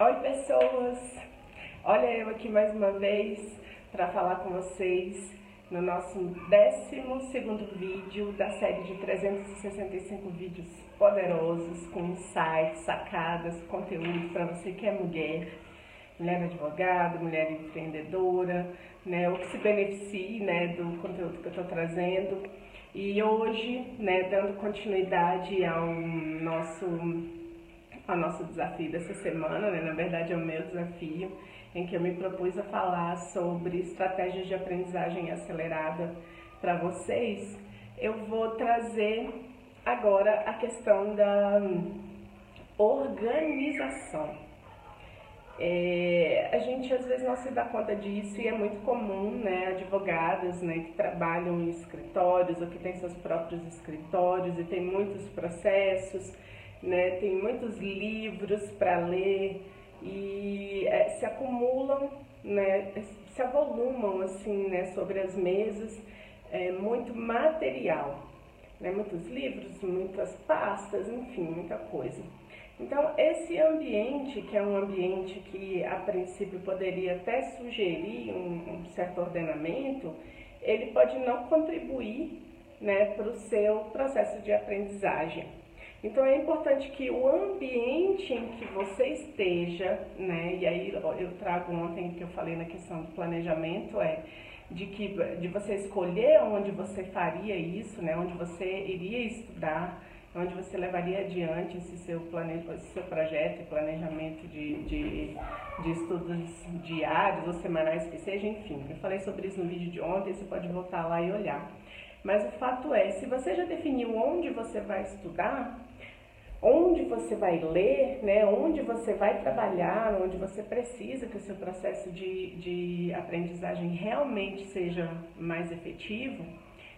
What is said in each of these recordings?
Oi pessoas, olha eu aqui mais uma vez para falar com vocês no nosso 12 vídeo da série de 365 vídeos poderosos com insights, sacadas, conteúdo para você que é mulher, mulher advogada, mulher empreendedora, né, ou que se beneficie né, do conteúdo que eu estou trazendo. E hoje, né, dando continuidade ao nosso ao nosso desafio dessa semana, né? na verdade é o meu desafio, em que eu me propus a falar sobre estratégias de aprendizagem acelerada para vocês, eu vou trazer agora a questão da organização. É, a gente às vezes não se dá conta disso e é muito comum, né, advogadas, né, que trabalham em escritórios ou que têm seus próprios escritórios e tem muitos processos, né? Tem muitos livros para ler e é, se acumulam, né? Se avolumam assim, né? Sobre as mesas, é, muito material, né? Muitos livros, muitas pastas, enfim, muita coisa. Então, esse ambiente, que é um ambiente que a princípio poderia até sugerir um, um certo ordenamento, ele pode não contribuir né, para o seu processo de aprendizagem. Então é importante que o ambiente em que você esteja, né, e aí eu trago ontem que eu falei na questão do planejamento, é de que de você escolher onde você faria isso, né, onde você iria estudar, onde você levaria adiante esse seu, plane... esse seu projeto e planejamento de, de, de estudos diários ou semanais que seja, enfim. Eu falei sobre isso no vídeo de ontem, você pode voltar lá e olhar. Mas o fato é, se você já definiu onde você vai estudar, você vai ler, né, onde você vai trabalhar, onde você precisa que o seu processo de, de aprendizagem realmente seja mais efetivo,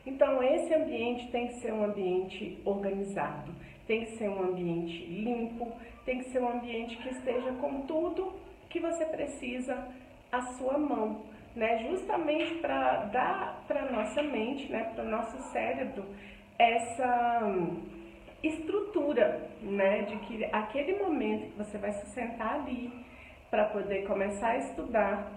então esse ambiente tem que ser um ambiente organizado, tem que ser um ambiente limpo, tem que ser um ambiente que esteja com tudo que você precisa à sua mão, né, justamente para dar para nossa mente, né, para o nosso cérebro, essa estrutura, né, de que aquele momento que você vai se sentar ali para poder começar a estudar,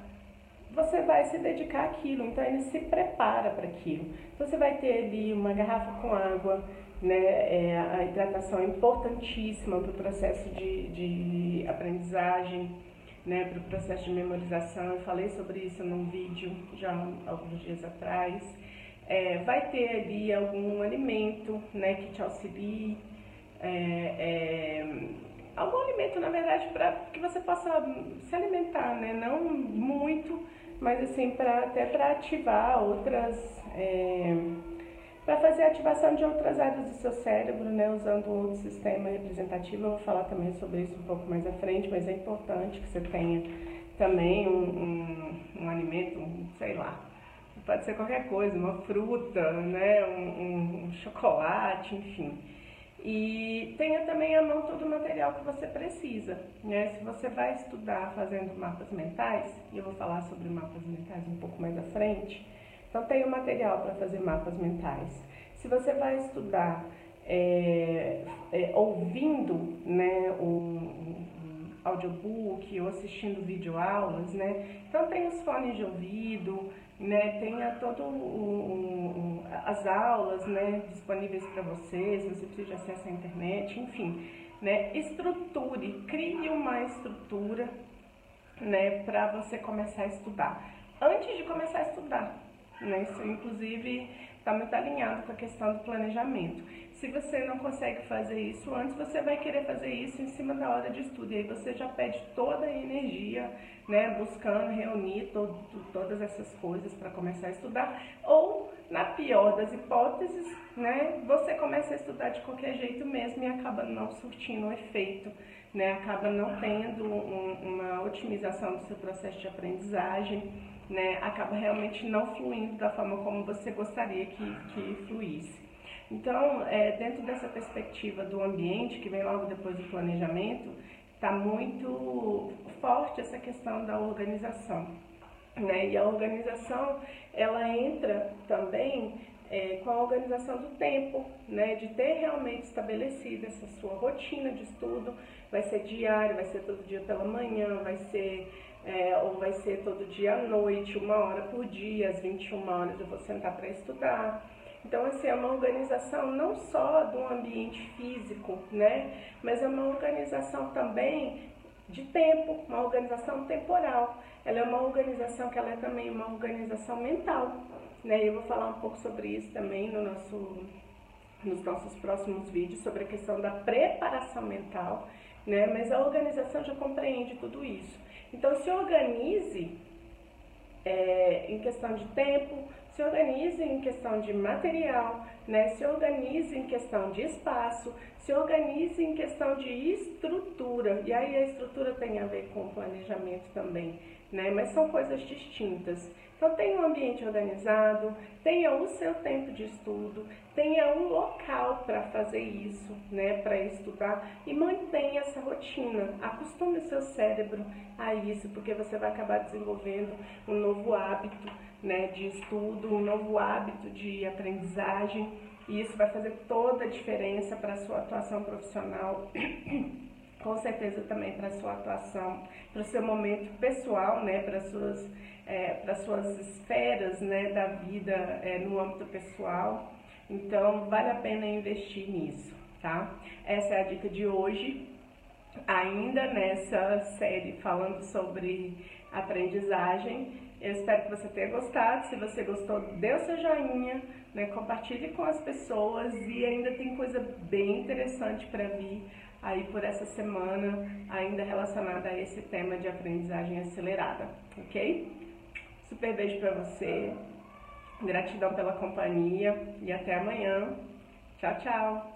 você vai se dedicar àquilo, então ele se prepara para aquilo. Então, você vai ter ali uma garrafa com água, né, é, a hidratação é importantíssima para o processo de, de aprendizagem, né, para o processo de memorização. Eu falei sobre isso num vídeo já alguns dias atrás. É, vai ter ali algum alimento né, que te auxilie, é, é, algum alimento, na verdade, para que você possa se alimentar, né? Não muito, mas assim, pra, até para ativar outras. É, para fazer ativação de outras áreas do seu cérebro, né, usando outro sistema representativo. Eu vou falar também sobre isso um pouco mais à frente, mas é importante que você tenha também um, um, um alimento, um, sei lá, pode ser qualquer coisa, uma fruta, né, um, um, chocolate, enfim. E tenha também à mão todo o material que você precisa. Né? Se você vai estudar fazendo mapas mentais, e eu vou falar sobre mapas mentais um pouco mais à frente, então tenha o material para fazer mapas mentais. Se você vai estudar é, é, ouvindo né, um, audiobook ou assistindo videoaulas, né? Então tem os fones de ouvido, né? Tenha todo as aulas, né? Disponíveis para você, se você precisa de acesso à internet, enfim, né? Estruture, crie uma estrutura, né? Para você começar a estudar. Antes de começar a estudar, né? Isso inclusive está muito alinhado com a questão do planejamento. Se você não consegue fazer isso antes, você vai querer fazer isso em cima da hora de estudo. E aí você já pede toda a energia, né, buscando reunir todo, todas essas coisas para começar a estudar. Ou, na pior das hipóteses, né, você começa a estudar de qualquer jeito mesmo e acaba não surtindo o efeito, né, acaba não tendo um, uma otimização do seu processo de aprendizagem, né, acaba realmente não fluindo da forma como você gostaria que, que fluísse. Então, é, dentro dessa perspectiva do ambiente, que vem logo depois do planejamento, está muito forte essa questão da organização. Né? E a organização, ela entra também é, com a organização do tempo, né, de ter realmente estabelecido essa sua rotina de estudo, vai ser diário, vai ser todo dia pela manhã, vai ser é, ou vai ser todo dia à noite, uma hora por dia, às 21 horas eu vou sentar para estudar. Então, assim, é uma organização não só do ambiente físico, né, mas é uma organização também de tempo, uma organização temporal. Ela é uma organização que ela é também uma organização mental, né? Eu vou falar um pouco sobre isso também no nosso, nos nossos próximos vídeos, sobre a questão da preparação mental, né? Mas a organização já compreende tudo isso. Então, se organize é, em questão de tempo, se organize em questão de material, né? se organize em questão de espaço, se organize em questão de estrutura. E aí a estrutura tem a ver com planejamento também, né? mas são coisas distintas. Então tenha um ambiente organizado, tenha o seu tempo de estudo, tenha um local para fazer isso, né, para estudar e mantenha essa rotina. Acostume o seu cérebro a isso, porque você vai acabar desenvolvendo um novo hábito, né, de estudo, um novo hábito de aprendizagem, e isso vai fazer toda a diferença para a sua atuação profissional. com certeza também para sua atuação, para o seu momento pessoal, né, para suas é, para suas esferas, né, da vida é, no âmbito pessoal. Então, vale a pena investir nisso, tá? Essa é a dica de hoje, ainda nessa série falando sobre aprendizagem. Eu espero que você tenha gostado. Se você gostou, dê o seu joinha, né? compartilhe com as pessoas e ainda tem coisa bem interessante para vir aí por essa semana, ainda relacionada a esse tema de aprendizagem acelerada, ok? Super beijo para você. Gratidão pela companhia e até amanhã. Tchau, tchau.